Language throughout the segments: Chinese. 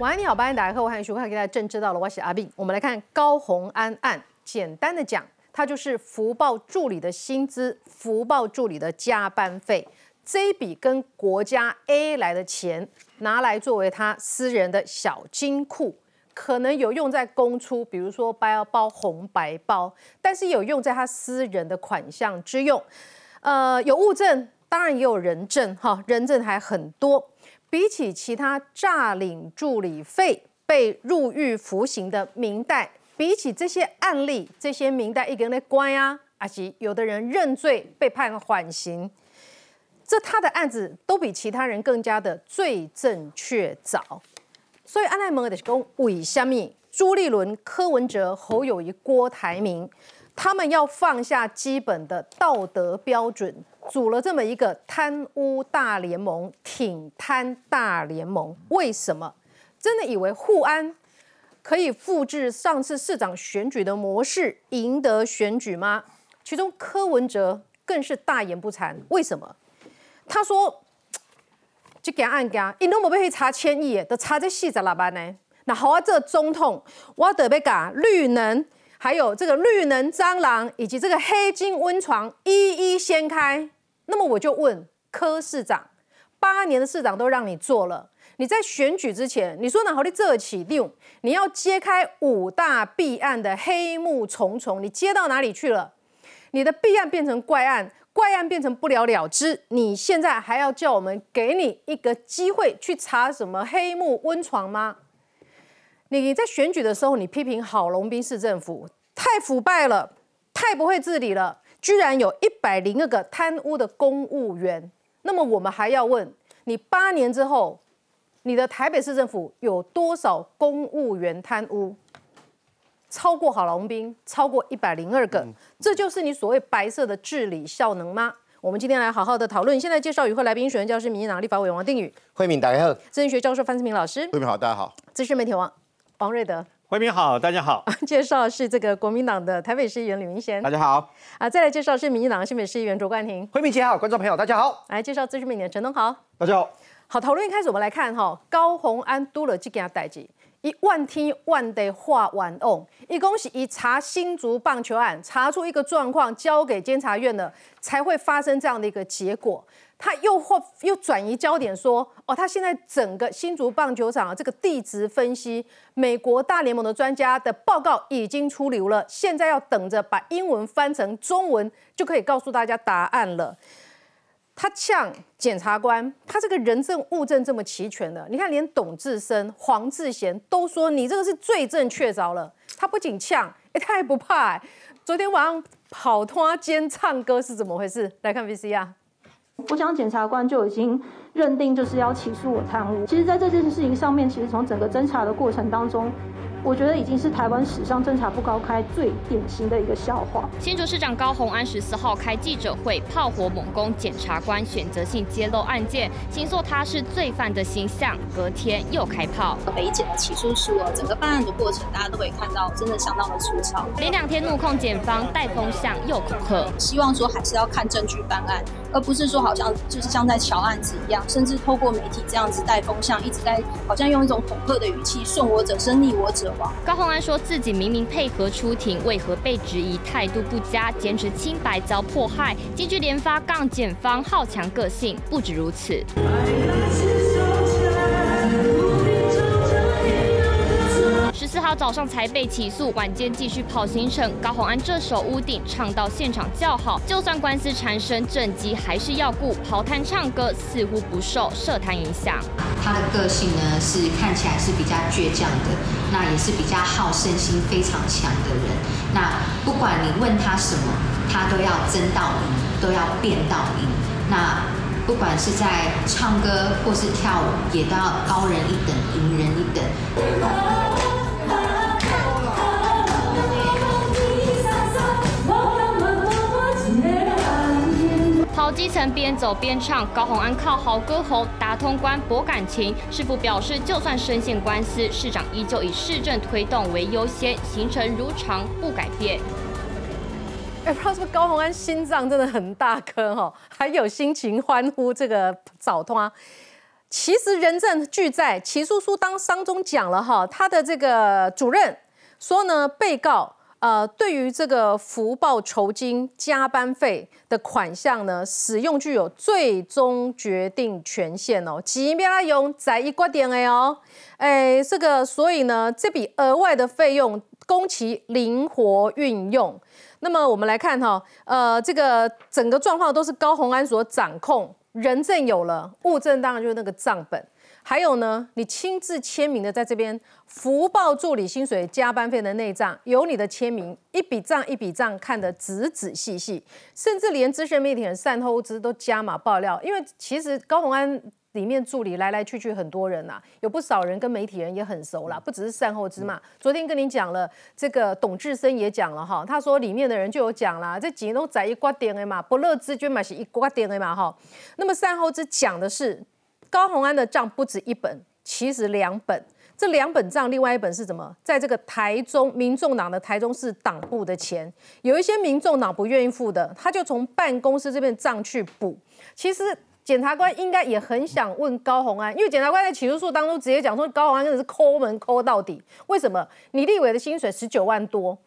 晚安，你好，欢迎打开后，欢迎收看《给大家正知道了》，我是阿炳。我们来看高红安案，简单的讲，它就是福报助理的薪资、福报助理的加班费，这一笔跟国家 A 来的钱，拿来作为他私人的小金库，可能有用在公出，比如说包包红白包，但是有用在他私人的款项之用。呃，有物证，当然也有人证，哈，人证还很多。比起其他诈领助理费被入狱服刑的明代，比起这些案例，这些明代一个人的关啊，阿吉有的人认罪被判缓刑，这他的案子都比其他人更加的罪证确凿。所以安奈蒙的是讲，为什么朱立伦、柯文哲、侯友谊、郭台铭，他们要放下基本的道德标准？组了这么一个贪污大联盟，挺贪大联盟，为什么？真的以为护安可以复制上次市长选举的模式，赢得选举吗？其中柯文哲更是大言不惭，为什么？他说：“这件案件，因都冇被查千亿，都查这四十六万呢。那好啊，这总统我得被讲绿能，还有这个绿能蟑螂，以及这个黑金温床，一一掀开。”那么我就问柯市长，八年的市长都让你做了，你在选举之前，你说哪好的这起六，你要揭开五大弊案的黑幕重重，你揭到哪里去了？你的弊案变成怪案，怪案变成不了了之，你现在还要叫我们给你一个机会去查什么黑幕温床吗？你在选举的时候，你批评郝龙斌市政府太腐败了，太不会治理了。居然有一百零二个贪污的公务员，那么我们还要问你：八年之后，你的台北市政府有多少公务员贪污？超过郝龙斌，超过一百零二个，这就是你所谓白色的治理效能吗？我们今天来好好的讨论。现在介绍与会来宾：选教师、民进党立法委员王定宇，慧敏大家好；政治学教授范思明老师，慧敏好，大家好；资深媒体王王瑞德。慧明好，大家好。介绍是这个国民党的台北市议员李明贤，大家好。啊，再来介绍是民进党新北市议员卓冠廷，慧明姐好，观众朋友大家好。来介绍资深媒体陈东豪，大家好。好，讨论一开始我们来看哈，高鸿安多了这件代志，一万天万地化万瓮，一共是以查新竹棒球案查出一个状况，交给监察院的，才会发生这样的一个结果。他又或又转移焦点说，哦，他现在整个新竹棒球场这个地质分析，美国大联盟的专家的报告已经出炉了，现在要等着把英文翻成中文，就可以告诉大家答案了。他呛检察官，他这个人证物证这么齐全的，你看连董志生、黄志贤都说你这个是罪证确凿了。他不仅呛，哎，他还不怕。昨天晚上跑拖间唱歌是怎么回事？来看 VCR。我想检察官就已经认定就是要起诉我贪污。其实，在这件事情上面，其实从整个侦查的过程当中。我觉得已经是台湾史上侦查不高开最典型的一个笑话。新竹市长高鸿安十四号开记者会，炮火猛攻检察官选择性揭露案件，形塑他是罪犯的形象。隔天又开炮。北检的起诉书哦，整个办案的过程，大家都可以看到，真的相当的粗糙。连两天怒控检方带风向又恐吓，希望说还是要看证据办案，而不是说好像就是像在瞧案子一样，甚至透过媒体这样子带风向，一直在好像用一种恐吓的语气，顺我者生，逆我者。高洪安说自己明明配合出庭，为何被质疑态度不佳，坚持清白遭迫害，京剧连发杠检方好强个性。不止如此。十四号早上才被起诉，晚间继续跑行程。高洪安这首屋顶唱到现场叫好，就算官司缠身，政绩还是要顾。跑摊唱歌似乎不受社坛影响。他的个性呢是看起来是比较倔强的，那也是比较好胜心非常强的人。那不管你问他什么，他都要争到赢，都要辩到赢。那不管是在唱歌或是跳舞，也都要高人一等，赢人一等。基层边走边唱，高鸿安靠好歌喉打通关博感情。师傅表示，就算深陷官司，市长依旧以市政推动为优先，行程如常不改变。哎，不知道是不是高鸿安心脏真的很大颗哈，还有心情欢呼这个早通啊。其实人证俱在，齐叔叔当当中讲了哈，他的这个主任说呢，被告呃对于这个福报酬金、加班费的款项呢，使用具有最终决定权限哦，即便他用在一关点的哦，哎，这个所以呢，这笔额外的费用供其灵活运用。那么我们来看哈，呃，这个整个状况都是高鸿安所掌控。人证有了，物证当然就是那个账本，还有呢，你亲自签名的在这边，福报助理薪水加班费的内账有你的签名，一笔账一笔账看得仔仔细细，甚至连资深媒体人善后资都加码爆料，因为其实高鸿安。里面助理来来去去很多人呐，有不少人跟媒体人也很熟啦，不只是善后之嘛。昨天跟你讲了，这个董志生也讲了哈，他说里面的人就有讲啦，这几都在一挂点的嘛，不乐之捐嘛是一挂点的嘛哈。那么善后之讲的是高鸿安的账不止一本，其实两本，这两本账另外一本是什么？在这个台中民众党的台中市党部的钱，有一些民众党不愿意付的，他就从办公室这边账去补，其实。检察官应该也很想问高鸿安，因为检察官在起诉书当中直接讲说高鸿安真的是抠门抠到底。为什么？你立委的薪水十九万多，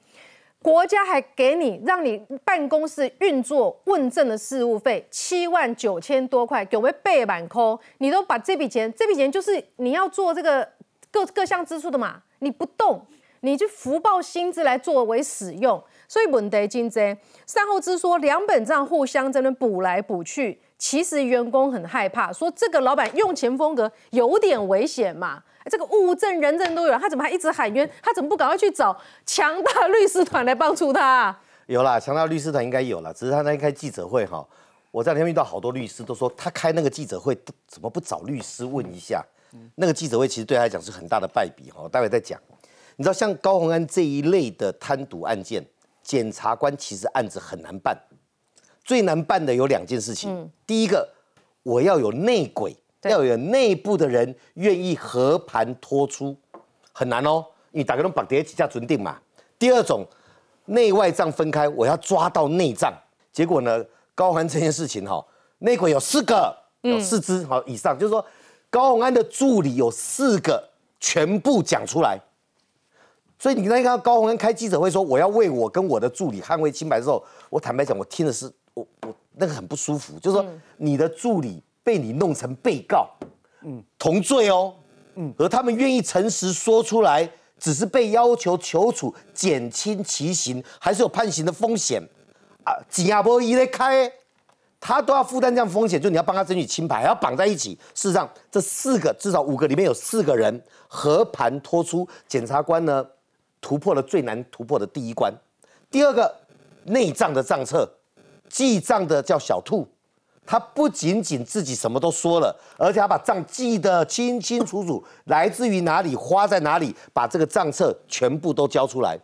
国家还给你让你办公室运作问政的事务费七万九千多块，有没有背满抠？你都把这笔钱，这笔钱就是你要做这个各各项支出的嘛，你不动，你就福报薪资来作为使用，所以问题金济善后之说两本账互相在那补来补去。其实员工很害怕，说这个老板用钱风格有点危险嘛。这个物证、人证都有，他怎么还一直喊冤？他怎么不赶快去找强大律师团来帮助他？有啦，强大律师团应该有了，只是他那天开记者会哈，我在那天遇到好多律师都说，他开那个记者会怎么不找律师问一下？那个记者会其实对他来讲是很大的败笔哈。待会再讲。你知道像高鸿安这一类的贪渎案件，检察官其实案子很难办。最难办的有两件事情，第一个，我要有内鬼，要有内部的人愿意和盘托出，很难哦，因为大家都绑在一起下准定嘛。第二种，内外账分开，我要抓到内账。结果呢，高安这件事情哈，内鬼有四个，有四只好以上，就是说高宏安的助理有四个，全部讲出来。所以你那看高宏安开记者会说，我要为我跟我的助理捍卫清白的时候，我坦白讲，我听的是。我我那个很不舒服，就是说你的助理被你弄成被告，嗯，同罪哦，嗯，而他们愿意诚实说出来，只是被要求求处减轻其刑，还是有判刑的风险啊？吉亚波一勒开，他都要负担这样风险，就你要帮他争取清白，还要绑在一起。事实上，这四个至少五个里面有四个人和盘托出，检察官呢突破了最难突破的第一关。第二个内脏的账册。记账的叫小兔，他不仅仅自己什么都说了，而且他把账记得清清楚楚，来自于哪里，花在哪里，把这个账册全部都交出来。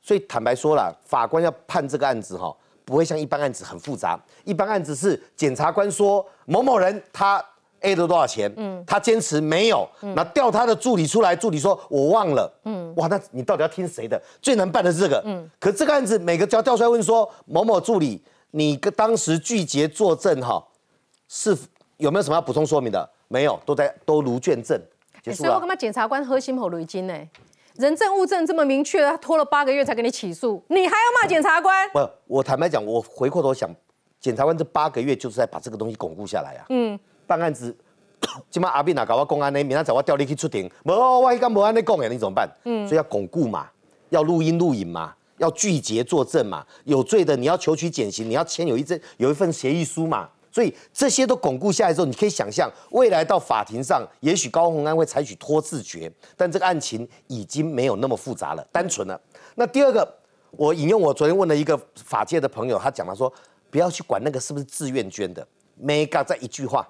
所以坦白说了，法官要判这个案子哈，不会像一般案子很复杂。一般案子是检察官说某某人他 A 了多少钱，嗯，他坚持没有，那调他的助理出来，助理说我忘了，嗯，哇，那你到底要听谁的？最难办的是这个，嗯，可这个案子每个要调出来问说某某助理。你跟当时拒绝作证哈，是有没有什么要补充说明的？没有，都在都如卷证。所以我干嘛检察官喝心口雷金呢？人证物证这么明确，他拖了八个月才给你起诉，你还要骂检察官？不，我坦白讲，我回过头想，检察官这八个月就是在把这个东西巩固下来啊。嗯。办案子，今晚阿斌哪搞我公安呢？明天早我调你去出庭，无我一刚无安尼讲的，你怎么办？嗯。所以要巩固嘛，要录音录影嘛。要拒绝作证嘛？有罪的你要求取减刑，你要签有一证有一份协议书嘛？所以这些都巩固下来之后，你可以想象未来到法庭上，也许高鸿安会采取拖字诀，但这个案情已经没有那么复杂了，单纯了。那第二个，我引用我昨天问了一个法界的朋友，他讲了说，不要去管那个是不是自愿捐的，mega 在一句话，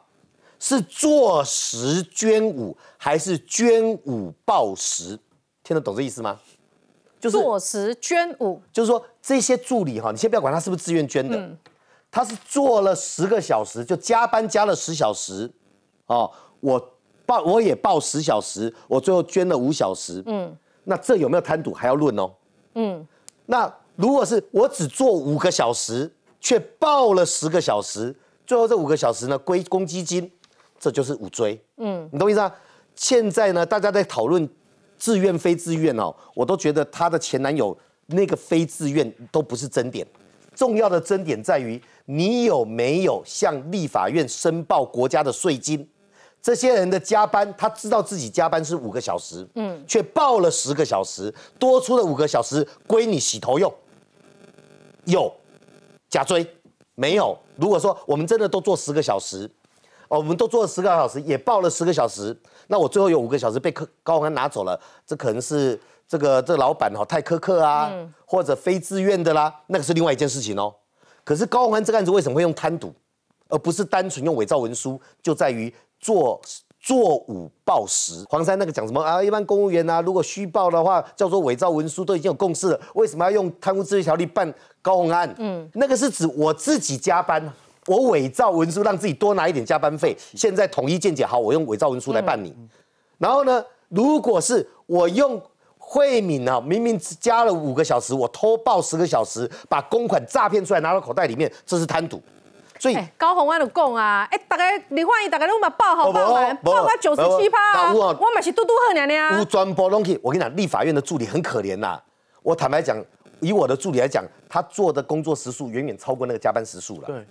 是坐实捐五还是捐五报十？听得懂这意思吗？就是做十捐五，就是说这些助理哈，你先不要管他是不是自愿捐的，他是做了十个小时，就加班加了十小时，哦，我报我也报十小时，我最后捐了五小时，嗯，那这有没有贪赌还要论哦，嗯，那如果是我只做五个小时，却报了十个小时，最后这五个小时呢归公积金，这就是五追。嗯，你懂我意思啊？现在呢，大家在讨论自愿非自愿哦，我都觉得她的前男友那个非自愿都不是真点，重要的真点在于你有没有向立法院申报国家的税金。这些人的加班，他知道自己加班是五个小时，嗯，却报了十个小时，多出的五个小时归你洗头用。有假追没有？如果说我们真的都做十个小时，哦，我们都做了十个小时，也报了十个小时，那我最后有五个小时被高高宏安拿走了，这可能是这个这个老板哈太苛刻啊，或者非自愿的啦，那个是另外一件事情哦。可是高宏安这个案子为什么会用贪赌，而不是单纯用伪造文书？就在于。做做五报十，黄山那个讲什么啊？一般公务员啊，如果虚报的话，叫做伪造文书，都已经有共识了。为什么要用贪污治罪条例办高红安？嗯，那个是指我自己加班，我伪造文书让自己多拿一点加班费。现在统一见解，好，我用伪造文书来办你。然后呢，如果是我用慧敏啊，明明只加了五个小时，我偷报十个小时，把公款诈骗出来拿到口袋里面，这是贪赌。所以高鸿安就讲啊，哎，大家你欢迎大家都嘛报好报满，报满九十七趴，我嘛是嘟嘟好娘娘。无专播东西，我跟你讲，立法院的助理很可怜呐。我坦白讲，以我的助理来讲，他做的工作时数远远超过那个加班时数了，对，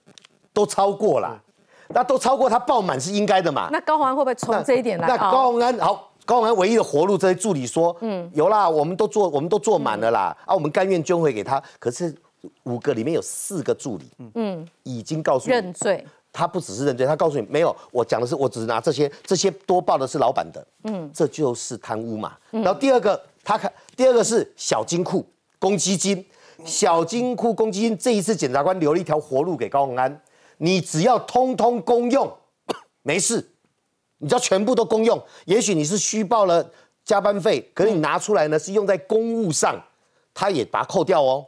都超过了，那都超过他爆满是应该的嘛。那高鸿安会不会从这一点来？那高鸿安好，高鸿安唯一的活路，这些助理说，嗯，有啦，我们都做，我们都做满了啦，啊，我们甘愿捐回给他，可是。五个里面有四个助理，嗯，已经告诉你认罪。他不只是认罪，他告诉你没有。我讲的是，我只是拿这些，这些多报的是老板的，嗯，这就是贪污嘛。然后第二个，他看第二个是小金库公积金，小金库公积金这一次检察官留了一条活路给高鸿安，你只要通通公用，没事，你只要全部都公用。也许你是虚报了加班费，可是你拿出来呢是用在公务上，他也把它扣掉哦。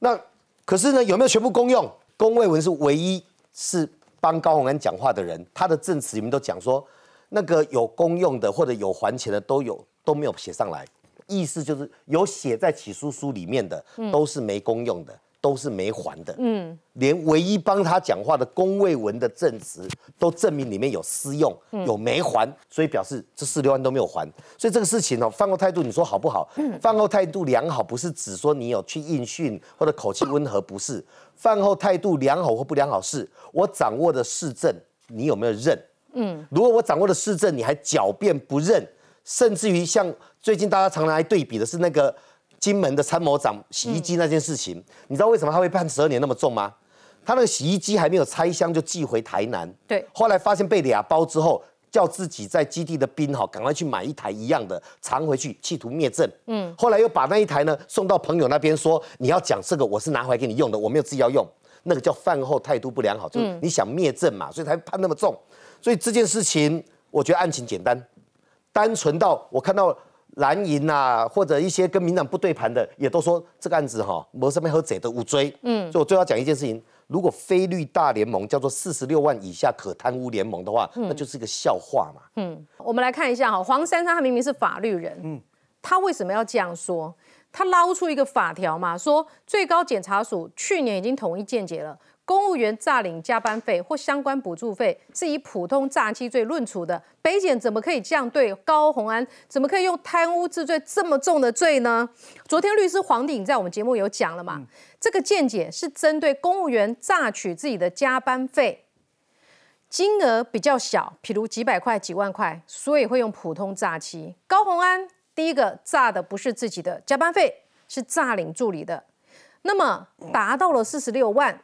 那可是呢，有没有全部公用？龚卫文是唯一是帮高鸿安讲话的人，他的证词里面都讲说，那个有公用的或者有还钱的都有都没有写上来，意思就是有写在起诉书里面的都是没公用的。都是没还的，嗯，连唯一帮他讲话的龚卫文的证词都证明里面有私用，有没还，所以表示这四六万都没有还，所以这个事情哦，饭后态度你说好不好？饭后态度良好不是指说你有去应讯或者口气温和，不是。饭后态度良好或不良好是，我掌握的市政你有没有认？嗯，如果我掌握的市政你还狡辩不认，甚至于像最近大家常来对比的是那个。金门的参谋长洗衣机那件事情，你知道为什么他会判十二年那么重吗？他那个洗衣机还没有拆箱就寄回台南，对，后来发现被俩包之后，叫自己在基地的兵哈赶快去买一台一样的藏回去，企图灭证。嗯，后来又把那一台呢送到朋友那边，说你要讲这个我是拿回来给你用的，我没有自己要用，那个叫饭后态度不良好，就是你想灭证嘛，所以才判那么重。所以这件事情，我觉得案情简单，单纯到我看到。蓝营呐，或者一些跟民党不对盘的，也都说这个案子哈，没什么和贼的无追。嗯，所以我最后讲一件事情：如果非绿大联盟叫做四十六万以下可贪污联盟的话，那就是一个笑话嘛。嗯，我们来看一下哈，黄珊珊她明明是法律人，嗯，她为什么要这样说？她捞出一个法条嘛，说最高检察署去年已经统一见解了。公务员诈领加班费或相关补助费是以普通诈欺罪论处的，北检怎么可以这样对高鸿安？怎么可以用贪污治罪这么重的罪呢？昨天律师黄鼎在我们节目有讲了嘛？这个见解是针对公务员诈取自己的加班费，金额比较小，譬如几百块、几万块，所以会用普通诈欺。高鸿安第一个诈的不是自己的加班费，是诈领助理的，那么达到了四十六万。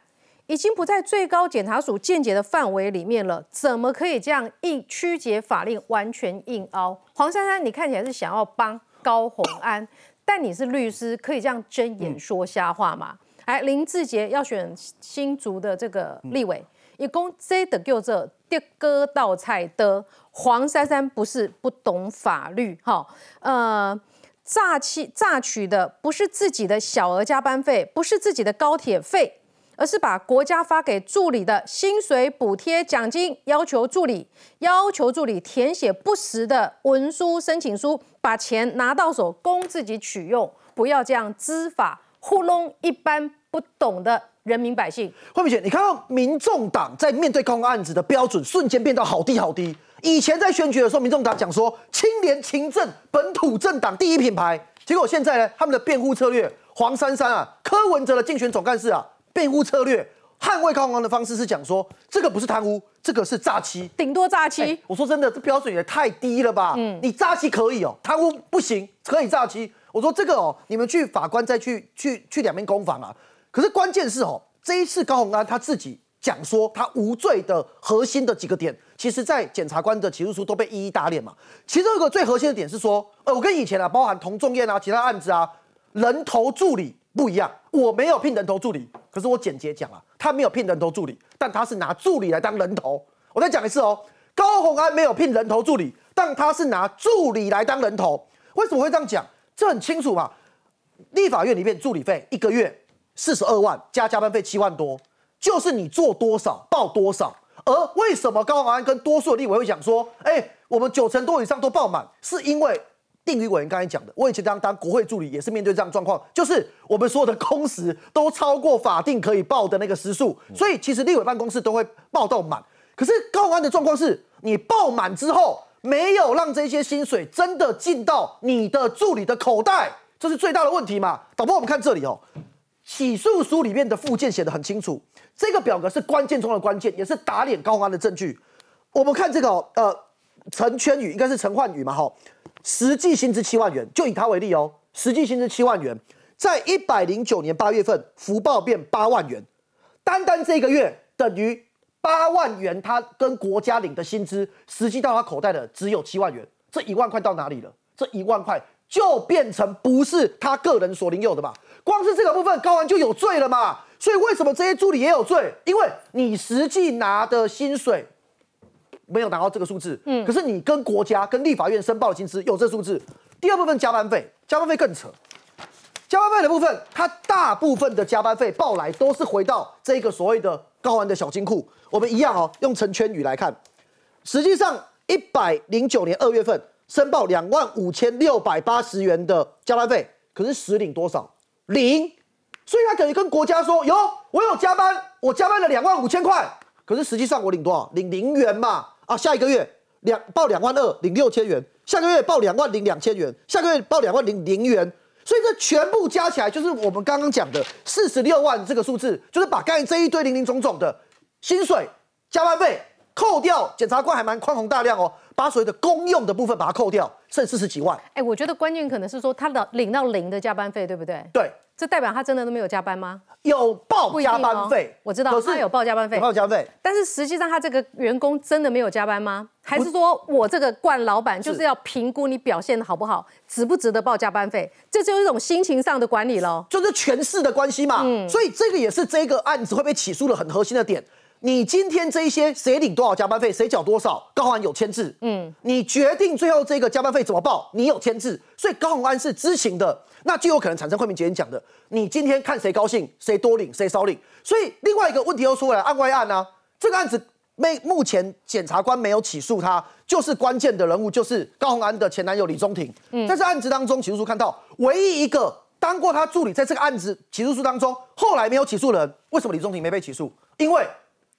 已经不在最高检察署见解的范围里面了，怎么可以这样硬曲解法令，完全硬凹？黄珊珊，你看起来是想要帮高鸿安，但你是律师，可以这样睁眼说瞎话吗？哎，林志杰要选新竹的这个立委，一共这的叫做的割稻菜的黄珊珊不是不懂法律，哈，呃，诈欺诈取的不是自己的小额加班费，不是自己的高铁费。而是把国家发给助理的薪水补贴奖金要求助理，要求助理填写不实的文书申请书，把钱拿到手供自己取用，不要这样知法糊弄一般不懂的人民百姓。慧敏姐，你看到民众党在面对高案子的标准瞬间变到好低好低。以前在选举的时候，民众党讲说清廉勤政、本土政党第一品牌，结果现在呢，他们的辩护策略，黄珊珊啊、柯文哲的竞选总干事啊，辩护策略捍卫高虹安的方式是讲说，这个不是贪污，这个是诈欺，顶多诈欺。我说真的，这标准也太低了吧？嗯，你诈欺可以哦，贪污不行，可以诈欺。我说这个哦，你们去法官再去去去两边攻防啊。可是关键是哦，这一次高虹安他自己。讲说他无罪的核心的几个点，其实，在检察官的起诉书都被一一打脸嘛。其中一个最核心的点是说，呃，我跟以前啊，包含同仲彦啊，其他案子啊，人头助理不一样。我没有聘人头助理，可是我简洁讲啊，他没有聘人头助理，但他是拿助理来当人头。我再讲一次哦，高鸿安没有聘人头助理，但他是拿助理来当人头。为什么会这样讲？这很清楚嘛。立法院里面助理费一个月四十二万，加加班费七万多。就是你做多少报多少，而为什么高鸿安跟多数的立委会讲说，哎，我们九成多以上都报满，是因为定宇委员刚才讲的，我以前当当国会助理也是面对这样状况，就是我们所有的工时都超过法定可以报的那个时数，所以其实立委办公室都会报到满。可是高鸿安的状况是，你报满之后，没有让这些薪水真的进到你的助理的口袋，这是最大的问题嘛？导播，我们看这里哦，起诉书里面的附件写的很清楚。这个表格是关键中的关键，也是打脸高鸿安的证据。我们看这个，呃，陈圈宇应该是陈焕宇嘛，哈，实际薪资七万元，就以他为例哦，实际薪资七万元，在一百零九年八月份，福报变八万元，单单这个月等于八万元，他跟国家领的薪资，实际到他口袋的只有七万元，这一万块到哪里了？这一万块就变成不是他个人所领有的嘛？光是这个部分，高安就有罪了嘛？所以为什么这些助理也有罪？因为你实际拿的薪水没有达到这个数字，嗯，可是你跟国家、跟立法院申报的薪资有这数字。第二部分加班费，加班费更扯。加班费的部分，它大部分的加班费报来都是回到这个所谓的高安的小金库。我们一样哦，用成圈语来看，实际上一百零九年二月份申报两万五千六百八十元的加班费，可是实领多少？零。所以他等于跟国家说：“哟，我有加班，我加班了两万五千块，可是实际上我领多少？领零元嘛。啊，下一个月两报两万二，领六千元；下个月报两万零两千元；下个月报两万零零元。所以这全部加起来，就是我们刚刚讲的四十六万这个数字，就是把刚才这一堆零零总总的薪水、加班费扣掉。检察官还蛮宽宏大量哦，把所谓的公用的部分把它扣掉，剩四十几万。哎，我觉得关键可能是说他的领到零的加班费，对不对？对。这代表他真的都没有加班吗？有报加班费，我知道他有报加班费，报加班费。但是实际上他这个员工真的没有加班吗？还是说我这个冠老板就是要评估你表现的好不好，值不值得报加班费？这就是一种心情上的管理喽，就是权势的关系嘛。嗯，所以这个也是这个案子会被起诉的很核心的点。你今天这一些谁领多少加班费，谁缴多少，高鸿安有签字。嗯，你决定最后这个加班费怎么报，你有签字，所以高宏安是知情的。那就有可能产生慧明姐讲的，你今天看谁高兴，谁多领，谁少领。所以另外一个问题又出来，案外案呢？这个案子没目前检察官没有起诉他，就是关键的人物就是高鸿安的前男友李宗廷。嗯，在这案子当中，起诉书看到唯一一个当过他助理，在这个案子起诉书当中，后来没有起诉人，为什么李宗廷没被起诉？因为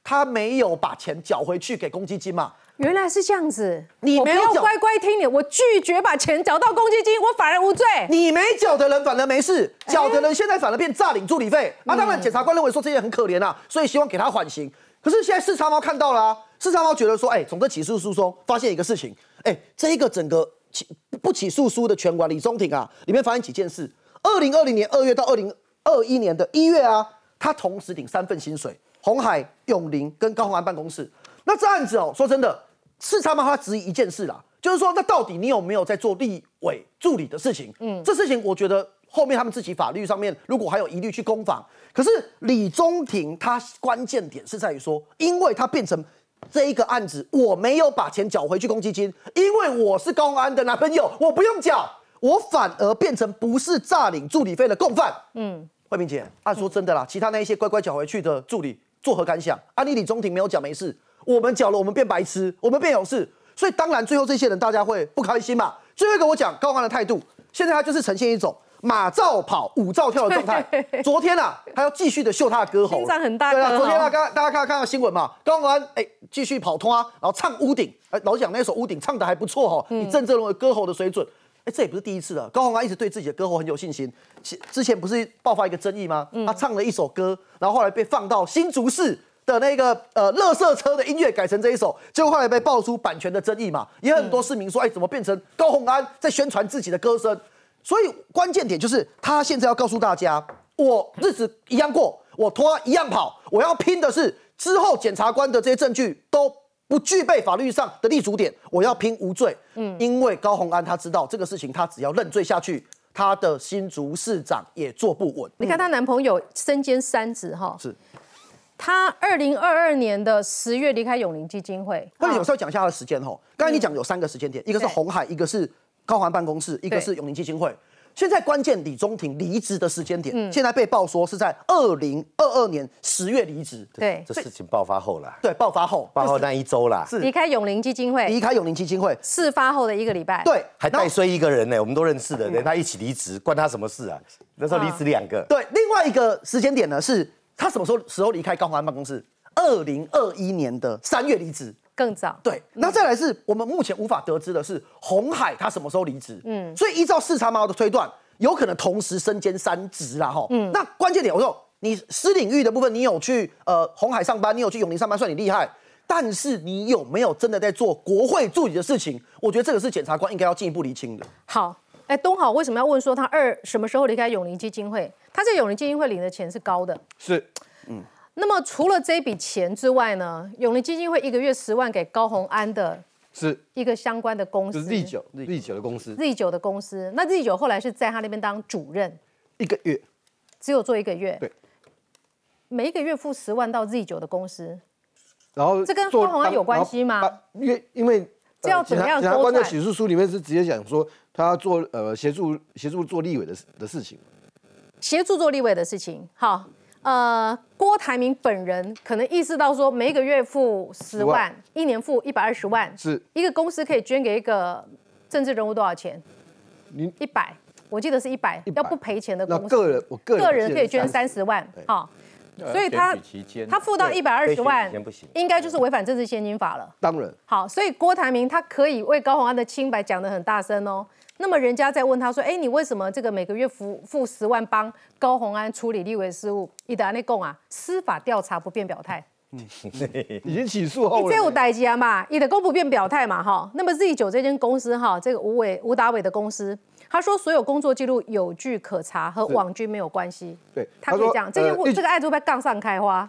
他没有把钱缴回去给公积金嘛。原来是这样子，你没有乖乖听你，我拒绝把钱缴到公积金，我反而无罪。你没缴的人反而没事，缴的人现在反而变诈领助理费。那当然，检察官认为说这些很可怜啊，所以希望给他缓刑。可是现在视察猫看到了，视察猫觉得说，哎，从这起诉书中发现一个事情，哎，这一个整个起不起诉书的全管李宗廷啊，里面发现几件事。二零二零年二月到二零二一年的一月啊，他同时领三份薪水，红海、永林跟高鸿安办公室。那这案子哦，说真的。是他们他质疑一件事啦，就是说，那到底你有没有在做立委助理的事情？嗯，这事情我觉得后面他们自己法律上面如果还有疑虑去攻防。可是李宗廷他关键点是在于说，因为他变成这一个案子，我没有把钱缴回去公积金，因为我是高安的男朋友，我不用缴，我反而变成不是诈领助理费的共犯。嗯，慧明姐，按说真的啦，其他那一些乖乖缴回去的助理作何感想？啊，你李宗廷没有缴没事。我们缴了，我们变白痴，我们变有事，所以当然最后这些人大家会不开心嘛。最后一个我讲高安的态度，现在他就是呈现一种马照跑，舞照跳的状态。昨天啊，他要继续的秀他的歌喉，心脏很大对啊，昨天啊，哦刚大家看看到新闻嘛，高洪安哎继续跑通啊，然后唱屋顶，哎，老蒋那首屋顶唱的还不错哈、嗯以郑正荣的歌喉的水准。哎，这也不是第一次了。高洪安一直对自己的歌喉很有信心。其之前不是爆发一个争议吗？嗯他唱了一首歌，然后后来被放到新竹市的那个呃乐色车的音乐改成这一首，结果后来被爆出版权的争议嘛，也很多市民说，哎，怎么变成高洪安在宣传自己的歌声？所以关键点就是他现在要告诉大家，我日子一样过，我拖一样跑，我要拼的是之后检察官的这些证据都不具备法律上的立足点，我要拼无罪。嗯，因为高洪安他知道这个事情，他只要认罪下去，他的新竹市长也坐不稳。你看她男朋友身兼三职哈，是，她二零二二年的十月离开永林基金会，那你有时候讲一下他的时间吼。刚才你讲有三个时间点，一个是对红海，一个是高环办公室，一个是永林基金会。现在关键李中庭离职的时间点，现在被报说是在二零二二年十月离职。对这事情爆发后啦，对，爆发后，爆发那一周啦，是离开永林基金会，离开永林基金会。事发后的一个礼拜，，对，还带衰一个人呢，我们都认识的，连他一起离职，关他什么事啊？那时候离职两个，对，另外一个时间点呢，是他什么时候时候离开高鸿安办公室？二零二一年的三月离职。更早，对，那再来是我们目前无法得知的是红海他什么时候离职。嗯，所以依照视察猫的推断，有可能同时身兼三职啦哈。嗯，那关键点我说，你私领域的部分，你有去呃红海上班，你有去永宁上班，算你厉害。但是你有没有真的在做国会助理的事情？我觉得这个是检察官应该要进一步厘清的。好，哎，东豪为什么要问说他二什么时候离开永林基金会？他在永林基金会领的钱是高的。是嗯那么除了这笔钱之外呢，永林基金会一个月十万给高鸿安的是，一个相关的公司，就是利九利九的公司，Z 九的公司。那 Z 九后来是在他那边当主任，一个月，只有做一个月。对。每一个月付十万到 Z 九的公司，然后这跟高虹安有关系吗因为因为这要怎么样检察检察官勾出来的起诉书里面是直接讲说他做呃协助协助做立委的事的事情，协助做立委的事情。好，呃，郭台铭本人可能意识到说，每一个月付十10万万，一年付一百二十万，是。一个公司可以捐给一个政治人物多少钱？您一百，我记得是一百，要不赔钱的公司，个人我个人个人可以捐三十。万对，好，所以他他付到一百二十万应该就是违反政治现金法了。当然。好，所以郭台铭他可以为高鸿安的清白讲得很大声哦。那么人家在问他说：“哎，你为什么这个每个月付付十万帮高虹安处理立委事务？你的那供啊，司法调查不便表态，已经起诉后这有了，代价嘛？你的公不便表态嘛？哈，那么 Z 九这间公司哈，这个吴伟吴达伟的公司，他说所有工作记录有据可查，和网军没有关系。对，他可以这样，这件呃这个案子会不会杠上开花？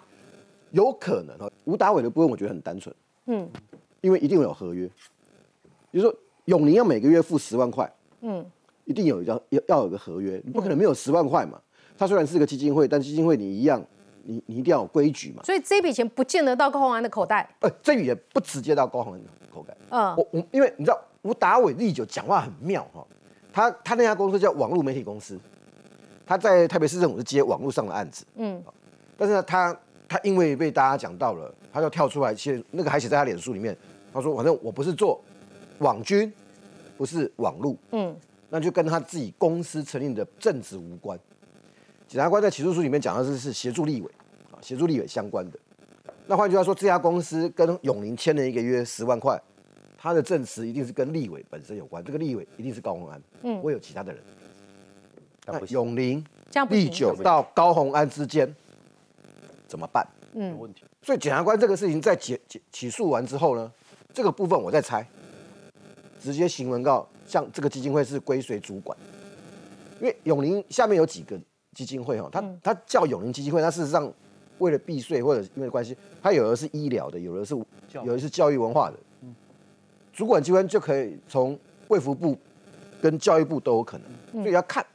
有可能哦。吴达伟的部分我觉得很单纯，嗯，因为一定有合约，比如说永宁要每个月付十万块，嗯，一定有一张要要有个合约，你不可能没有十万块嘛。它虽然是个基金会，但基金会你一样，你你一定要有规矩嘛。所以这笔钱不见得到高鸿安的口袋。呃，这笔也不直接到高雄安的口袋。嗯我我因为你知道吴达伟历久讲话很妙哈，他他那家公司叫网络媒体公司，他在台北市政府是接网络上的案子，嗯，但是呢，他他因为被大家讲到了，他就跳出来写那个还写在他脸书里面，他说反正我不是做网军，不是网路，嗯，那就跟他自己公司成立的政治无关。检察官在起诉书里面讲的是是协助立委啊，协助立委相关的。那换句话说，这家公司跟永宁签了一个约十万块，他的证词一定是跟立委本身有关，这个立委一定是高鸿安，嗯，会有其他的人。那永宁、这样不行。立九到高鸿安之间怎么办？嗯有问题。所以检察官这个事情在起起起诉完之后呢，这个部分我在猜，直接行文告像这个基金会是归谁主管？因为永宁下面有几个基金会哈，它它叫永宁基金会，它事实上为了避税或者因为关系，它有的是医疗的，有的是有的是教育文化的，主管机关就可以从卫福部跟教育部都有可能，所以要看。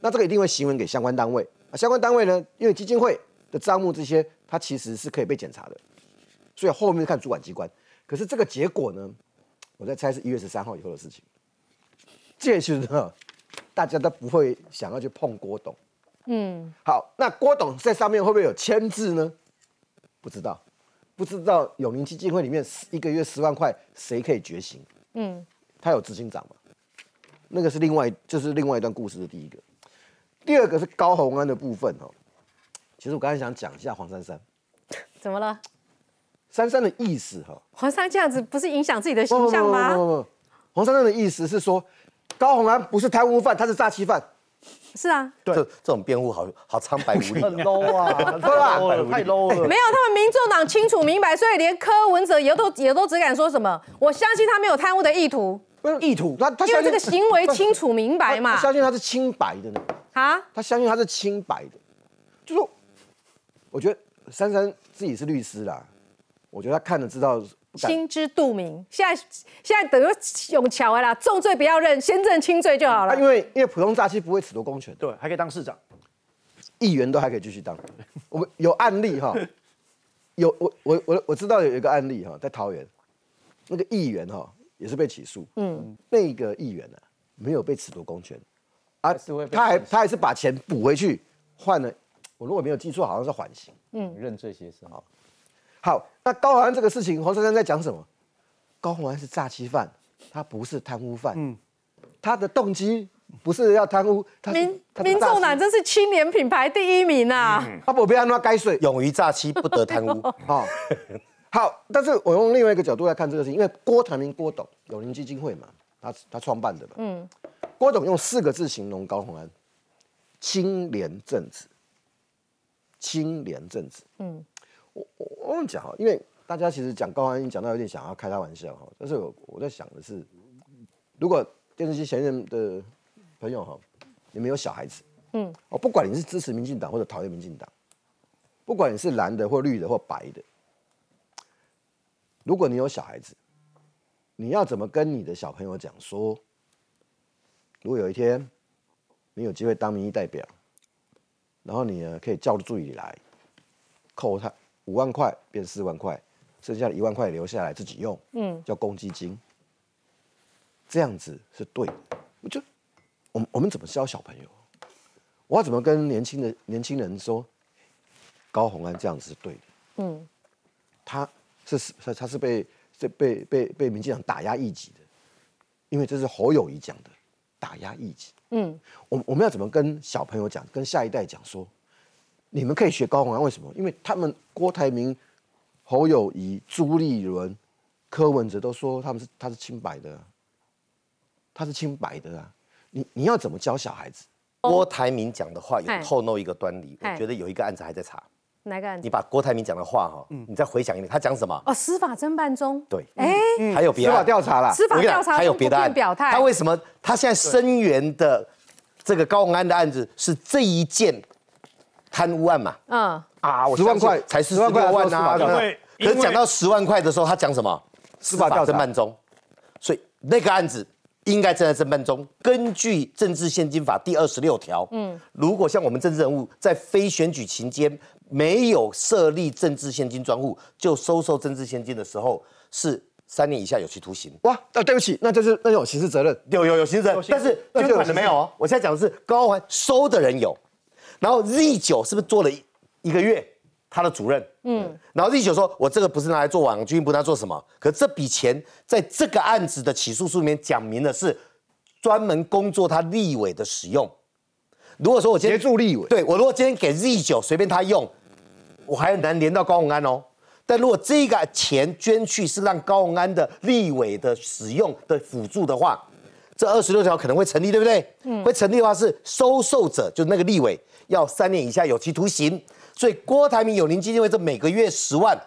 那这个一定会行文给相关单位啊，相关单位呢，因为基金会的账目这些，它其实是可以被检查的，所以后面看主管机关。可是这个结果呢，我在猜是一月十三号以后的事情。届时呢，大家都不会想要去碰郭董。嗯，好，那郭董在上面会不会有签字呢？不知道，不知道永宁基金会里面一个月十万块，谁可以觉醒？嗯，他有执行长嘛？那个是另外，这是另外一段故事的第一个。第二个是高虹安的部分哦。其实我刚才想讲一下黄珊珊，怎么了？珊珊的意思哈，黄珊这样子不是影响自己的不不不不形象吗？不不，黄珊珊的意思是说，高虹安不是贪污犯，他是诈欺犯。是啊，这这种辩护好好苍白无力很啊。low 啊，太 low 了，太 low 了。没有，他们民众党清楚明白，所以连柯文哲也都也都只敢说什么，我相信他没有贪污的意图，意图他他因为这个行为清楚明白嘛。相信他是清白的呢，啊，他相信他是清白的，就说，我觉得珊珊自己是律师啦，我觉得他看了知道心知肚明。现在现在等于永桥了啦，重罪不要认，先认轻罪就好了他。因为因为普通诈欺不会褫夺公权，对，还可以当市长。议员都还可以继续当。我们有案例哈，有我我我我知道有一个案例哈，在桃园，那个议员哈也是被起诉，嗯，那个议员呢、没有被褫夺公权，啊他还他还是把钱补回去，换了，我如果没有记错，好像是缓刑。嗯认罪协商。好，那高宏安这个事情，黄珊珊在讲什么？高宏安是诈欺犯，他不是贪污犯，嗯，他的动机不是要贪污，他民民众党真是青年品牌第一名啊！他不被按照该税，勇于诈欺，不得贪污。哦，好，但是我用另外一个角度来看这个事情，因为郭台铭郭董友邻基金会嘛，他他创办的嘛，嗯，郭董用四个字形容高宏安：清廉正直。清廉正直，嗯，我我我跟你讲哈，因为大家其实讲高虹安，讲到有点想要开他玩笑哈，但是我我在想的是，如果电视机前面的朋友哈，你们有小孩子，嗯，哦，不管你是支持民进党或者讨厌民进党，不管你是蓝的或绿的或白的，如果你有小孩子，你要怎么跟你的小朋友讲说，如果有一天你有机会当民意代表，然后你呢可以叫助理来扣他五万块变四万块，剩下的一万块留下来自己用，嗯，叫公积金，这样子是对的。我就我们我们怎么教小朋友？我要怎么跟年轻的年轻人说，高虹安这样子是对的？嗯，他是是他是被是被被被民进党打压异己的，因为这是侯友谊讲的打压异己。嗯，我我们要怎么跟小朋友讲，跟下一代讲说，你们可以学高虹安，为什么？因为他们郭台铭、侯友谊、朱立伦、柯文哲都说他们是他是清白的啊，他是清白的啊。你你要怎么教小孩子？郭台铭讲的话有透露一个端倪，我觉得有一个案子还在查。哪个案子？你把郭台铭讲的话哈，你再回想一遍，他讲什么？哦，司法侦办中。对，哎，还有别司法案调查啦，司法调查还有别的案便表态。他为什么他现在声援的这个高虹安的案子是这一件贪污案嘛？嗯，啊，我10万块才是十10万块六万啊！说司法调查对可是讲到十万块的时候，他讲什么？司法调查侦办中，所以那个案子应该正在侦办中。根据《政治现金法》第二十六条，嗯，如果像我们政治人物在非选举期间没有设立政治现金专户就收受政治现金的时候，是三年以下有期徒刑。哇，啊，对不起，那就是那有刑事责任。有有有刑事责任，但是捐那就有款的没有哦。我现在讲的是高环收的人有，然后 Z 九是不是做了一一个月他的主任？嗯，然后 Z 九说我这个不是拿来做网军，不拿来做什么？可这笔钱在这个案子的起诉书里面讲明的是专门工作他立委的使用。如果说我今天协助立委对我如果今天给 Z 九随便他用，我还很难连到高鸿安哦。但如果这个钱捐去是让高鸿安的立委的使用的辅助的话，这二十六条可能会成立，对不对？嗯，会成立的话是收受者，就是那个立委要三年以下有期徒刑。所以郭台铭有邻基金会这每个月十万，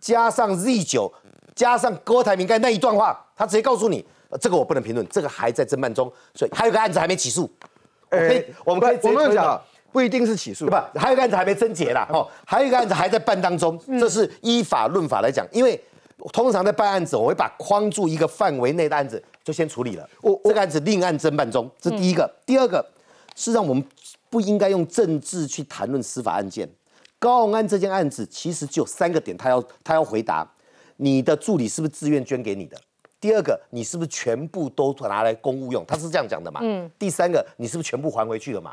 加上 Z 九，加上郭台铭刚才那一段话，他直接告诉你，呃这个我不能评论，这个还在侦办中，所以还有个案子还没起诉。我可以，我们可以直接讲啊，不一定是起诉对，吧？还有一个案子还没侦结啦，哦，还有一个案子还在办当中，这是依法论法来讲，因为通常在办案子，我会把框住一个范围内的案子就先处理了。我这个案子另案侦办中，这是第一个。第二个，是让我们不应该用政治去谈论司法案件。高鸿安这件案子其实就有三个点，他要他要回答：你的助理是不是自愿捐给你的？第二个，你是不是全部都拿来公务用？他是这样讲的嘛？嗯。第三个，你是不是全部还回去了嘛？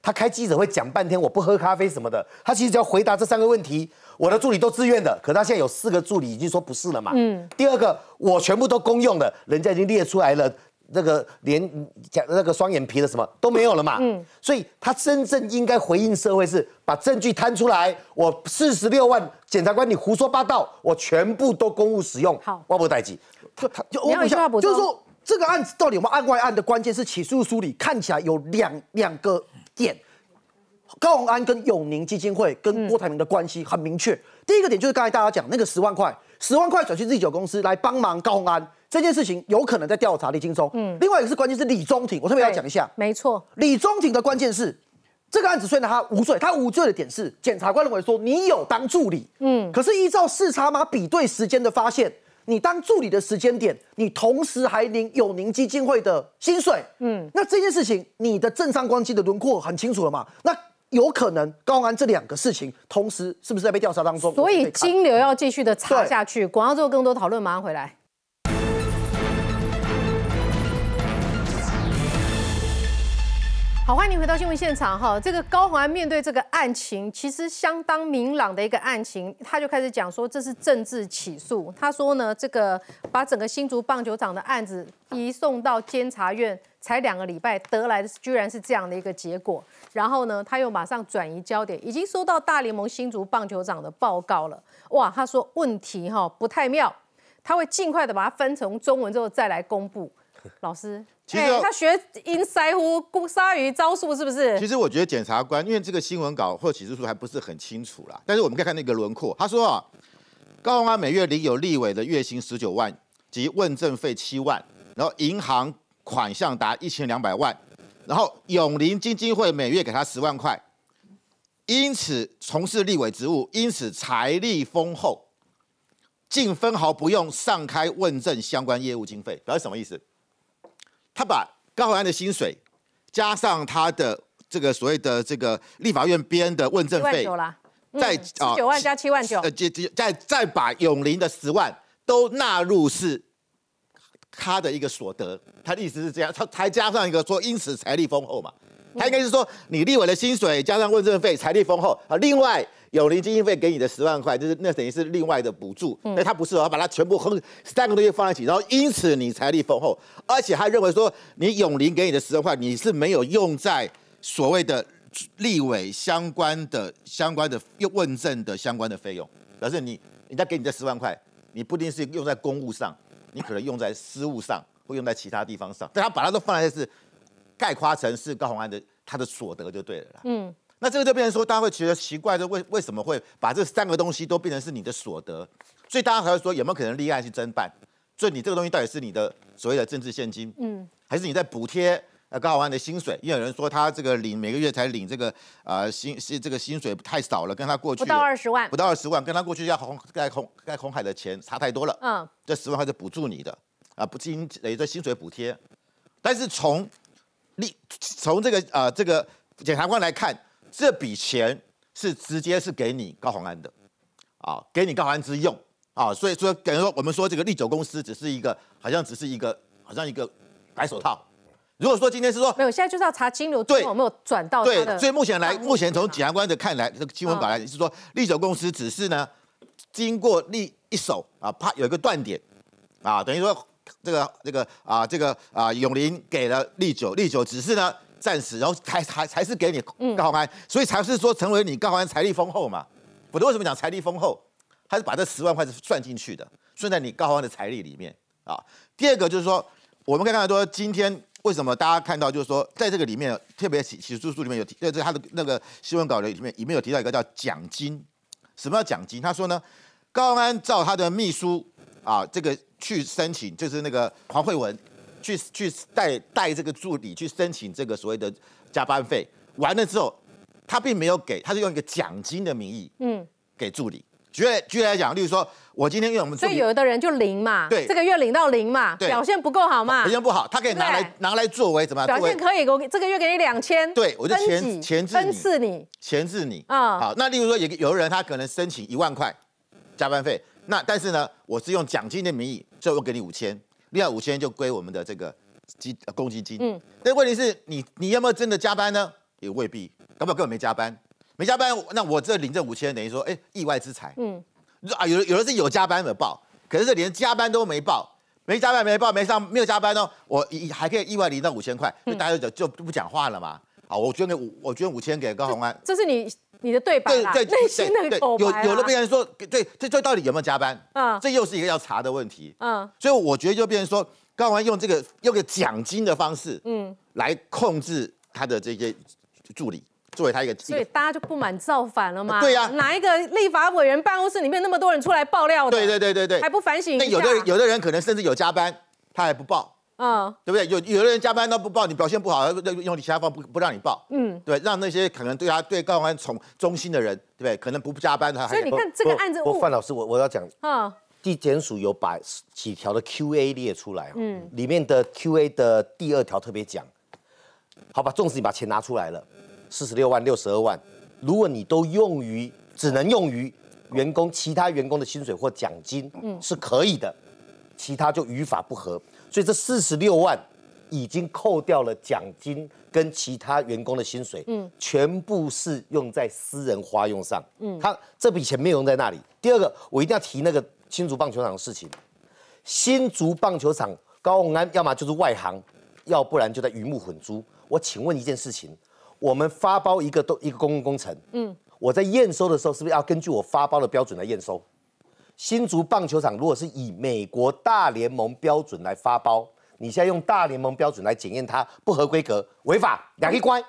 他开记者会讲半天，我不喝咖啡什么的，他其实只要回答这三个问题。我的助理都自愿的，可他现在有四个助理已经说不是了嘛。嗯。第二个，我全部都公用的，人家已经列出来了，那个连讲那个双眼皮的什么都没有了嘛。嗯，所以他真正应该回应社会是把证据摊出来。我四十六万检察官，你胡说八道，我全部都公务使用。好，万不待见。就就你要有一句话补充就是说这个案子到底有没有案外案的关键是起诉书里看起来有两两个点，高鸿安跟永宁基金会跟郭台铭的关系很明确。第一个点就是刚才大家讲那个十万块，十万块转去日酒公司来帮忙高鸿安这件事情，有可能在调查李金松。嗯，另外一个是关键是李宗廷，我特别要讲一下。没错，李宗廷的关键是，这个案子虽然他无罪，他无罪的点是，检察官认为说你有当助理，嗯，可是依照视察码比对时间的发现，你当助理的时间点，你同时还领有宁基金会的薪水，嗯，那这件事情你的政商关系的轮廓很清楚了嘛？那有可能高安这两个事情同时是不是在被调查当中？所以金流要继续的查下去。广告之后更多讨论，马上回来。好，欢迎您回到新闻现场哈。这个高虹安面对这个案情，其实相当明朗的一个案情，他就开始讲说这是政治起诉。他说呢，这个把整个新竹棒球场的案子移送到监察院，才两个礼拜得来的居然是这样的一个结果。然后呢，他又马上转移焦点，已经收到大联盟新竹棒球场的报告了。哇，他说问题哈不太妙，他会尽快的把它分成中文之后再来公布。老师，其实哦他学因塞乎顾鲨鱼招数是不是？其实我觉得检察官，因为这个新闻稿或起诉书还不是很清楚啦，但是我们可以看那个轮廓。他说啊，高鸿安每月领有立委的月薪十九万及问政费七万，然后银行款项达一千两百万，然后永林基金会每月给他十万块，因此从事立委职务，因此财力丰厚，竟分毫不用上开问政相关业务经费，表示什么意思？他把高鸿安的薪水加上他的这个所谓的这个立法院编的问七政费，再啊九万加七万九。呃，，再再再把永林的十万都纳入是他的一个所得，他的意思是这样，他才加上一个说因此财力丰厚嘛，他应该是说你立委的薪水加上问政费，财力丰厚。啊，另外。永林基金会给你的十万块，就是那等于是另外的补助，但他不是哦，他把它全部哼三个东西放在一起，然后因此你财力丰厚，而且他认为说你永林给你的十万块，你是没有用在所谓的立委相关的相关的问政的相关的费用，表示你人家给你这十万块，你不一定是用在公务上，你可能用在私务上，或用在其他地方上，但他把它都放在是概括成是高鸿安的他的所得就对了啦。嗯，那这个就变成说，大家会觉得奇怪，就为为什么会把这三个东西都变成是你的所得？所以大家还会说有没有可能立案去侦办？所以你这个东西到底是你的所谓的政治现金，嗯，还是你在补贴呃高鸿安的薪水？因为有人说他这个领每个月才领这个呃薪是这个薪水太少了，跟他过去不到二十万不，到二十万，跟他过去要红盖红盖红海的钱差太多了。嗯，这十万块是补助你的啊，不薪等于说薪水补贴。但是从立从这个呃这个检察官来看，这笔钱是直接是给你高鸿安的啊，给你高鸿安之用啊，所以说等于说我们说这个利久公司只是一个好像只是一个好像一个白手套。如果说今天是说没有，现在就是要查金流对有没有转到他对，的所以目前来，目前从检察官的看来，这个新闻稿来是说，利久公司只是呢，经过利一手啊，怕有一个断点啊，等于说这个这个啊这个啊永林给了利久，利久只是呢暂时，然后才才才是给你高鸿安，所以才是说成为你高鸿安财力丰厚嘛。我的为什么讲财力丰厚？他是把这十万块是算进去的，算在你高鸿安的财力里面啊。第二个就是说，我们可以看到说，今天为什么大家看到就是说，在这个里面特别起起诉书里面有提，呃，这他的那个新闻稿里面里面有提到一个叫奖金。什么叫奖金？他说呢，高安照他的秘书啊，这个去申请，就是那个黄慧文去去带带这个助理去申请这个所谓的加班费，完了之后，他并没有给，他是用一个奖金的名义，嗯，给助理。举例举例来讲，例如说，我今天因为我们助所以有的人就零嘛，对这个月领到零嘛，表现不够好嘛表，现不好，他可以拿对来拿来作为怎么样？表现可以，我给这个月给你两千，对我就分前前置你次你，钳制你啊好，那例如说有个有的人他可能申请一万块加班费，那但是呢，我是用奖金的名义，最后我给你五千，另外五千就归我们的这个基呃公积金。嗯，但问题是你你有没有真的加班呢？也未必，搞不好根本没加班，没加班，那我这领这五千等于说，哎，意外之财。嗯，啊，有的有的是有加班的报，可是这连加班都没报，没加班没报没上没有加班哦，我一还可以意外领到五千块，就大家就就不讲话了嘛。好，我捐给五我捐五千给高鸿安，这是你你的对白啦，对内心的口有白有有的病人说，对，这这到底有没有加班？嗯这又是一个要查的问题。嗯所以我觉得就变成说，高鸿安用这个用个奖金的方式，嗯，来控制他的这些助理，作为他一个所以大家就不满造反了吗？对呀哪一个立法委员办公室里面那么多人出来爆料的？对对对对对，还不反省一下？那有的人有的人可能甚至有加班，他还不报。嗯，对不对？有有的人加班都不报，你表现不好，用你其他方不不让你报，嗯，对，让那些可能对他对高鸿安从忠心的人，对不对？可能不加班，他还所以你看这个案子不，不范老师，我我要讲，嗯。地检署有把几条的 Q&A 列出来，嗯，里面的 Q&A 的第二条特别讲，好吧，纵使你把钱拿出来了，四十六万、六十二万，如果你都用于只能用于员工其他员工的薪水或奖金，嗯，是可以的，其他就语法不合，所以这四十六万已经扣掉了奖金跟其他员工的薪水，嗯，全部是用在私人花用上，嗯，他这笔钱没有用在那里。第二个，我一定要提那个新竹棒球场的事情，新竹棒球场高鸿安要么就是外行，要不然就在鱼目混珠。我请问一件事情，我们发包一个都一个公共工程，嗯，我在验收的时候是不是要根据我发包的标准来验收？新竹棒球场如果是以美国大联盟标准来发包，你现在用大联盟标准来检验它不合规格、违法，两个关，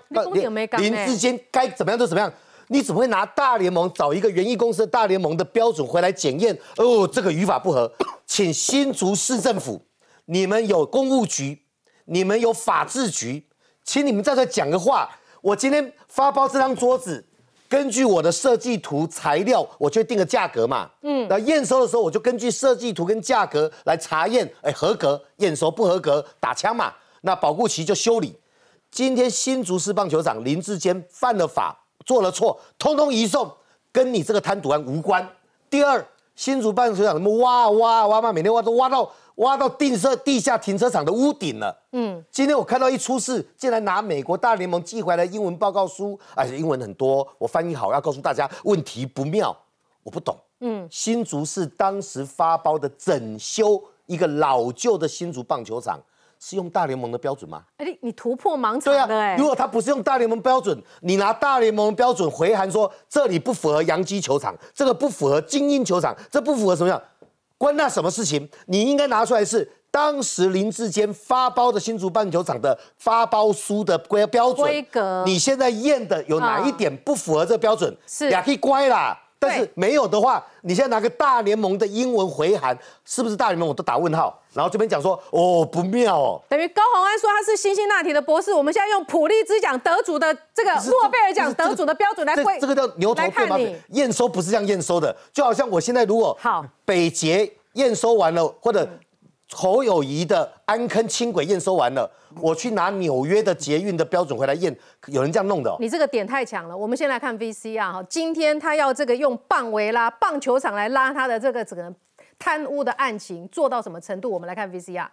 林之间该怎么样就怎么样。你怎么会拿大联盟找一个园艺公司的大联盟的标准回来检验？哦，这个语法不合，请新竹市政府，你们有公务局，你们有法制局，请你们在这讲个话。我今天发包这张桌子，根据我的设计图材料，我就定个价格嘛。嗯，那验收的时候，我就根据设计图跟价格来查验，哎，合格，验收不合格打枪嘛。那保护期就修理。今天新竹市棒球场林志坚犯了法，做了错，通通移送，跟你这个贪赌案无关。第二，新竹棒球场什么挖啊挖啊挖嘛，每天挖都挖到挖到地设地下停车场的屋顶了。嗯，今天我看到一出事，竟然拿美国大联盟寄回来的英文报告书，而且英文很多，我翻译好要告诉大家问题不妙，我不懂。嗯，新竹市当时发包的整修一个老旧的新竹棒球场，是用大联盟的标准吗？哎，你你突破盲对啊场的哎，，如果他不是用大联盟标准，你拿大联盟标准回函说这里不符合洋基球场，这个不符合精英球场，这不符合什么样？关那什么事情？你应该拿出来是当时林志坚发包的新竹棒球场的发包书的规标准规格你现在验的有哪一点不符合这标准？是也可以乖啦。但是没有的话，你现在拿个大联盟的英文回函，是不是大联盟我都打问号？然后这边讲说哦不妙哦，等于高鸿安说他是辛辛那提的博士，我们现在用普利兹奖得主的这个诺贝尔奖得主的标准来规，这这个叫牛头不对马嘴。验收不是这样验收的，就好像我现在如果好北捷验收完了，或者侯友谊的安坑轻轨验收完了，我去拿纽约的捷运的标准回来验，有人这样弄的、你这个点太强了。我们先来看 VCR，哈，今天他要这个用棒围拉棒球场来拉他的这个整个贪污的案情做到什么程度？我们来看 VCR。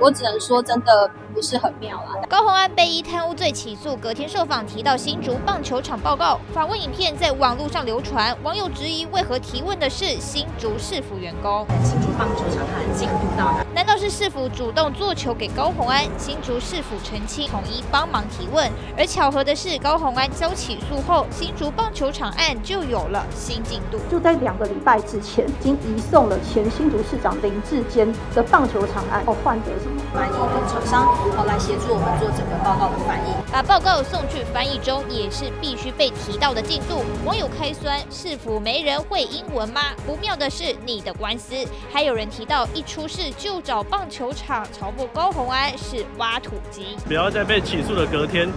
我只能说真的不是很妙啦。高洪安被依贪污罪起诉，隔天受访提到新竹棒球场报告，访问影片在网络上流传，网友质疑为何提问的是新竹市府员工？新竹棒球场它的进度到哪？难道是市府主动做球给高洪安，新竹市府澄清统一帮忙提问？而巧合的是，高洪安遭起诉后，新竹棒球场案就有了新进度。就在两个礼拜之前，已经移送了前新竹市长林志坚的棒球场案，哦，换得？翻译跟厂商然后来协助我们做整个报告的翻译。把报告送去翻译中，也是必须被提到的进度。网友开酸，是否没人会英文吗？不妙的是你的官司，还有人提到一出事就找棒球场嘲讽高红安是挖土机。不要在被起诉的隔天，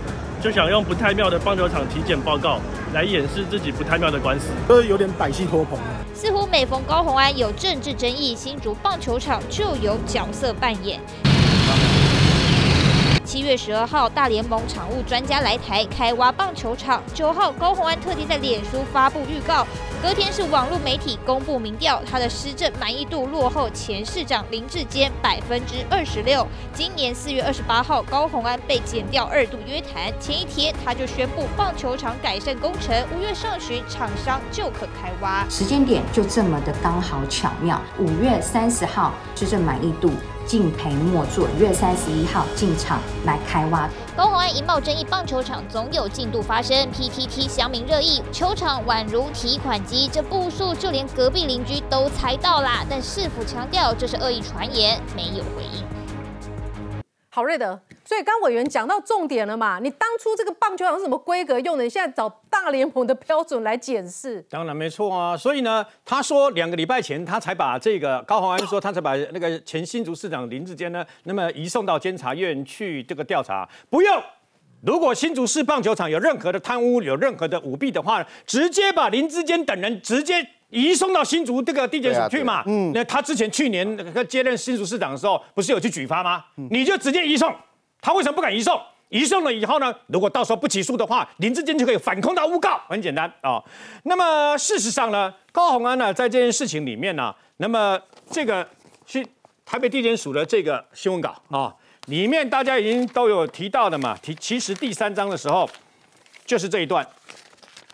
就想用不太妙的棒球场体检报告来掩饰自己不太妙的官司，都有点百戏托棚。似乎每逢高洪安有政治争议，新竹棒球场就有角色扮演。七月十二号，大联盟场务专家来台开挖棒球场。九号，高虹安特地在脸书发布预告。隔天是网络媒体公布民调，他的施政满意度落后前市长林志坚百分之二十六。今年四月二十八号，高虹安被减掉二度约谈，前一天他就宣布棒球场改善工程，五月上旬厂商就可开挖。时间点就这么的刚好巧妙，五月三十号施政满意度。敬陪末座，月三十一号进场来开挖。高虹安一冒争议，棒球场总有进度发生。PTT 乡民热议，球场宛如提款机，这步数就连隔壁邻居都猜到啦。但市府强调这是恶意传言，没有回应。好，瑞德。所以刚委员讲到重点了嘛？你当初这个棒球场是什么规格用的？你现在找大联盟的标准来检视？当然没错啊。所以呢，他说两个礼拜前他才把这个高鸿安说他才把那个前新竹市长林志坚呢，那么移送到监察院去这个调查。不用，如果新竹市棒球场有任何的贪污、有任何的舞弊的话，直接把林志坚等人直接。移送到新竹这个地检署去嘛？嗯，那他之前去年接任新竹市长的时候，不是有去举发吗？你就直接移送。他为什么不敢移送？移送了以后呢？如果到时候不起诉的话，林志坚就可以反控到诬告，很简单啊。那么事实上呢，高鸿安呢在这件事情里面呢，那么这个是台北地检署的这个新闻稿啊，里面大家已经都有提到的嘛。提其实第三章的时候就是这一段，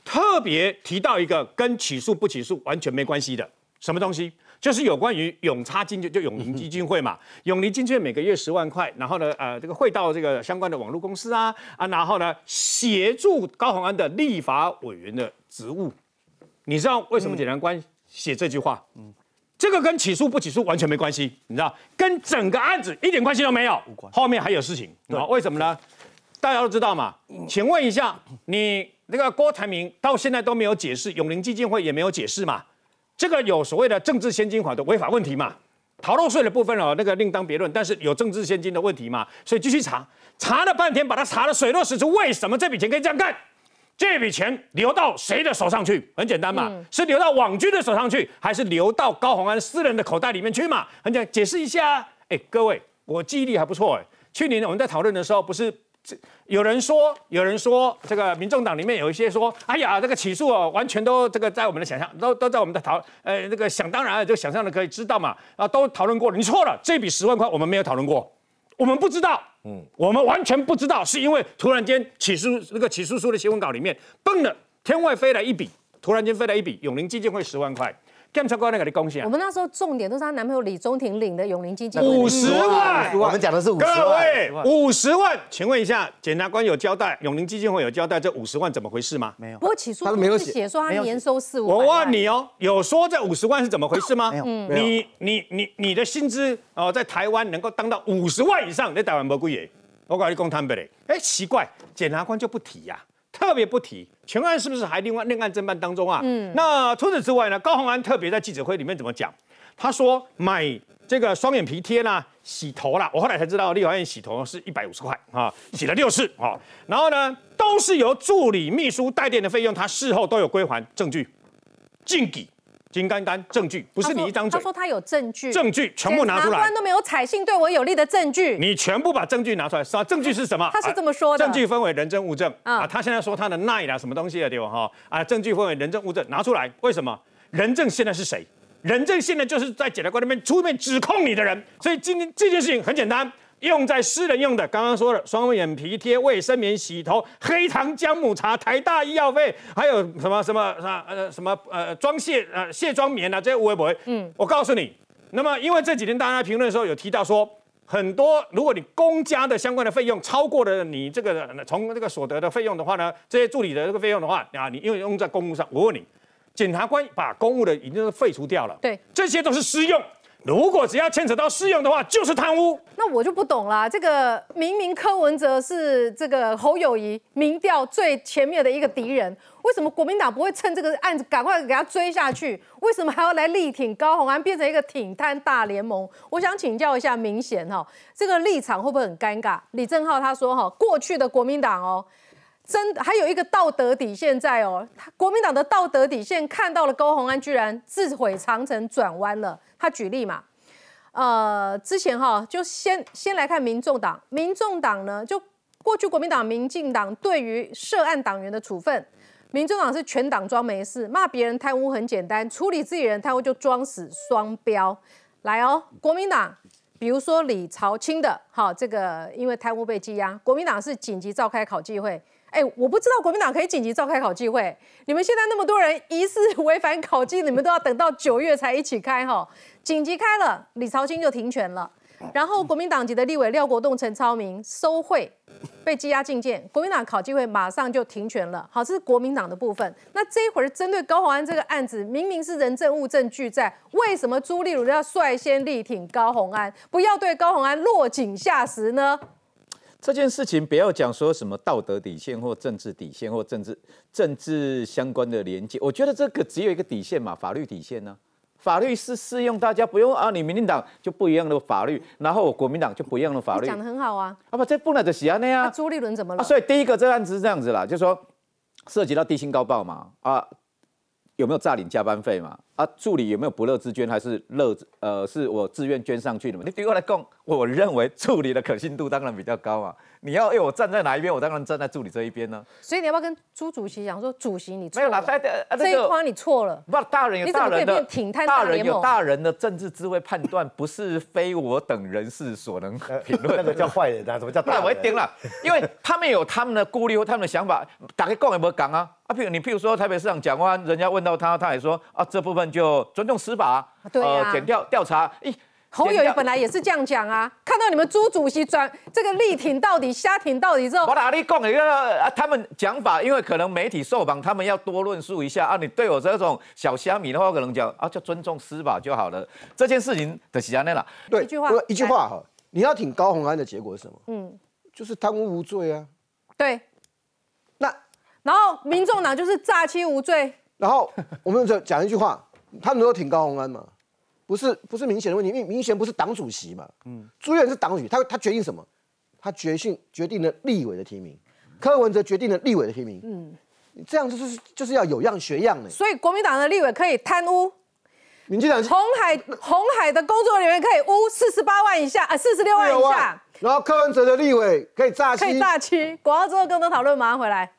特别提到一个跟起诉不起诉完全没关系的什么东西。就是有关于永差金就就永宁基金会嘛，永宁基金会每个月十万块，然后呢，呃，这个汇到这个相关的网络公司啊啊，然后呢，协助高鸿安的立法委员的职务。你知道为什么检察官写这句话？嗯，这个跟起诉不起诉完全没关系，你知道，跟整个案子一点关系都没有。后面还有事情，啊？为什么呢？大家都知道嘛。请问一下，你那个郭台铭到现在都没有解释，永林基金会也没有解释嘛？这个有所谓的政治现金法的违法问题嘛？逃漏税的部分哦，那个另当别论。但是有政治现金的问题嘛？所以继续查，查了半天，把它查的水落石出。为什么这笔钱可以这样干？这笔钱流到谁的手上去？很简单嘛，是流到网军的手上去，还是流到高鸿安私人的口袋里面去嘛？很简单，解释一下。哎，各位，我记忆力还不错哎。去年我们在讨论的时候，不是。有人说，有人说，这个民众党里面有一些说，哎呀，这个起诉哦，完全都这个在我们的想象，都都在我们的讨，呃，那个想当然，就想象的可以知道嘛，啊，都讨论过了。你错了，这笔十万块我们没有讨论过，我们不知道，嗯，我们完全不知道，是因为突然间起诉那个起诉书的新闻稿里面，蹦了，天外飞来一笔，突然间飞来一笔，永林基金会十万块。检察官那个的贡献，我们那时候重点都是她男朋友李宗廷领的永龄基金五十万，我们讲的是五十万。各位，五十万，请问一下，检察官有交代，永龄基金会有交代这五十万怎么回事吗？没有。不过起诉他没有写说他年收四五。我问你哦，有说这五十万是怎么回事吗？没有。你你你你的薪资哦，在台湾能够当到五十万以上，在台湾不贵耶？我告诉你，公摊不嘞？哎，奇怪，检察官就不提呀。特别不提全案是不是还另外另案侦办当中啊？嗯，那除此之外呢？高鸿安特别在记者会里面怎么讲？他说买这个双眼皮贴啦、洗头啦，我后来才知道立法院洗头是一百五十块啊，洗了六次啊，然后呢都是由助理秘书代垫的费用，他事后都有归还证据，禁给。金刚刚证据不是你一张嘴，他说他有证据，证据全部拿出来，法官都没有采信对我有利的证据，你全部把证据拿出来，是吧？证据是什么？他是这么说的，证据分为人证物证啊。他现在说他的奈啦什么东西的对吧？哈啊，证据分为人证物证，拿出来，为什么？人证现在是谁？人证现在就是在检察官那边出面指控你的人，所以今天这件事情很简单。用在私人用的，刚刚说了，双眼皮贴、卫生棉、洗头、黑糖姜母茶、台大医药费，还有什么什么啊呃什么呃装卸呃卸妆棉啊，这些会不会？嗯，我告诉你，那么因为这几天大家评论的时候有提到说，很多如果你公家的相关的费用超过了你这个从这个所得的费用的话呢，这些助理的这个费用的话啊，你因为用在公务上，我问你，检察官把公务的已经是废除掉了，对，这些都是私用。如果只要牵扯到试用的话，就是贪污。那我就不懂啦。这个明明柯文哲是这个侯友谊民调最前面的一个敌人，为什么国民党不会趁这个案子赶快给他追下去？为什么还要来力挺高虹安，变成一个挺贪大联盟？我想请教一下，明显哈，这个立场会不会很尴尬？李正浩他说哈，过去的国民党哦，真还有一个道德底线在哦，国民党的道德底线看到了高虹安居然自毁长城转弯了。他举例嘛，呃，之前哈，就先先来看民众党，民众党呢，就过去国民党、民进党对于涉案党员的处分，民众党是全党装没事，骂别人贪污很简单，处理自己人贪污就装死双标。来哦，国民党，比如说李朝清的，好，这个因为贪污被羁押，国民党是紧急召开考纪会。哎，我不知道国民党可以紧急召开考纪会，你们现在那么多人疑似违反考纪，你们都要等到九月才一起开哈。紧急开了，李朝清就停权了。然后国民党籍的立委廖国栋、陈超明收贿被羁押禁见，国民党考纪会马上就停权了。好，这是国民党的部分。那这一会儿针对高宏安这个案子，明明是人证物证俱在，为什么朱立伦要率先力挺高宏安，不要对高宏安落井下石呢？这件事情不要讲说什么道德底线或政治底线或政治政治相关的连接，我觉得这个只有一个底线嘛，法律底线呢？法律是适用大家不用啊，你民进党就不一样的法律，然后国民党就不一样的法律。讲的很好啊，啊不，这不能的是啊那样。朱立伦怎么了？所以第一个这案子是这样子啦，就是说涉及到低薪高报嘛，啊有没有诈领加班费嘛？啊助理有没有不乐之捐还是乐呃是我自愿捐上去的嘛？你对我来讲，我认为助理的可信度当然比较高嘛。你要哎，我站在哪一边？我当然站在助理这一边呢。所以你要不要跟朱主席讲说，主席你没有啦，这一框你错了。不，大人有大人的大人有大人的政治智慧判断，不是非我等人士所能 评论。那个叫坏人啊，什么叫？那我一定了，因为他们有他们的顾虑和他们的想法。打开讲有没有讲啊？啊，譬如你譬如说台北市长讲话，人家问到他，他也说啊，这部分就尊重司法，呃，检调调查。咦。侯友谊本来也是这样讲啊，看到你们朱主席转这个力挺到底、瞎挺到底之后，我哪里讲一个啊？他们讲法，因为可能媒体受访，他们要多论述一下啊。你对我这种小虾米的话，可能讲啊，就尊重司法就好了。这件事情的起安内了，对，一句话，一句话哈，你要挺高鸿安的结果是什么？嗯，就是贪污无罪啊。对，那然后民众党就是诈欺无罪。然后我们就讲一句话，他们都挺高鸿安嘛。不是不是明显的问题，因为明显不是党主席嘛。嗯，朱元是党主席，他他决定什么？他决定决定了立委的提名，柯文哲决定了立委的提名。嗯，这样就是就是要有样学样的。所以国民党的立委可以贪污，民进党红海红海的工作人员可以污四十八万以下啊，四十六万以下。然后柯文哲的立委可以诈欺，可以诈欺。广告之后更多讨论，马上回来。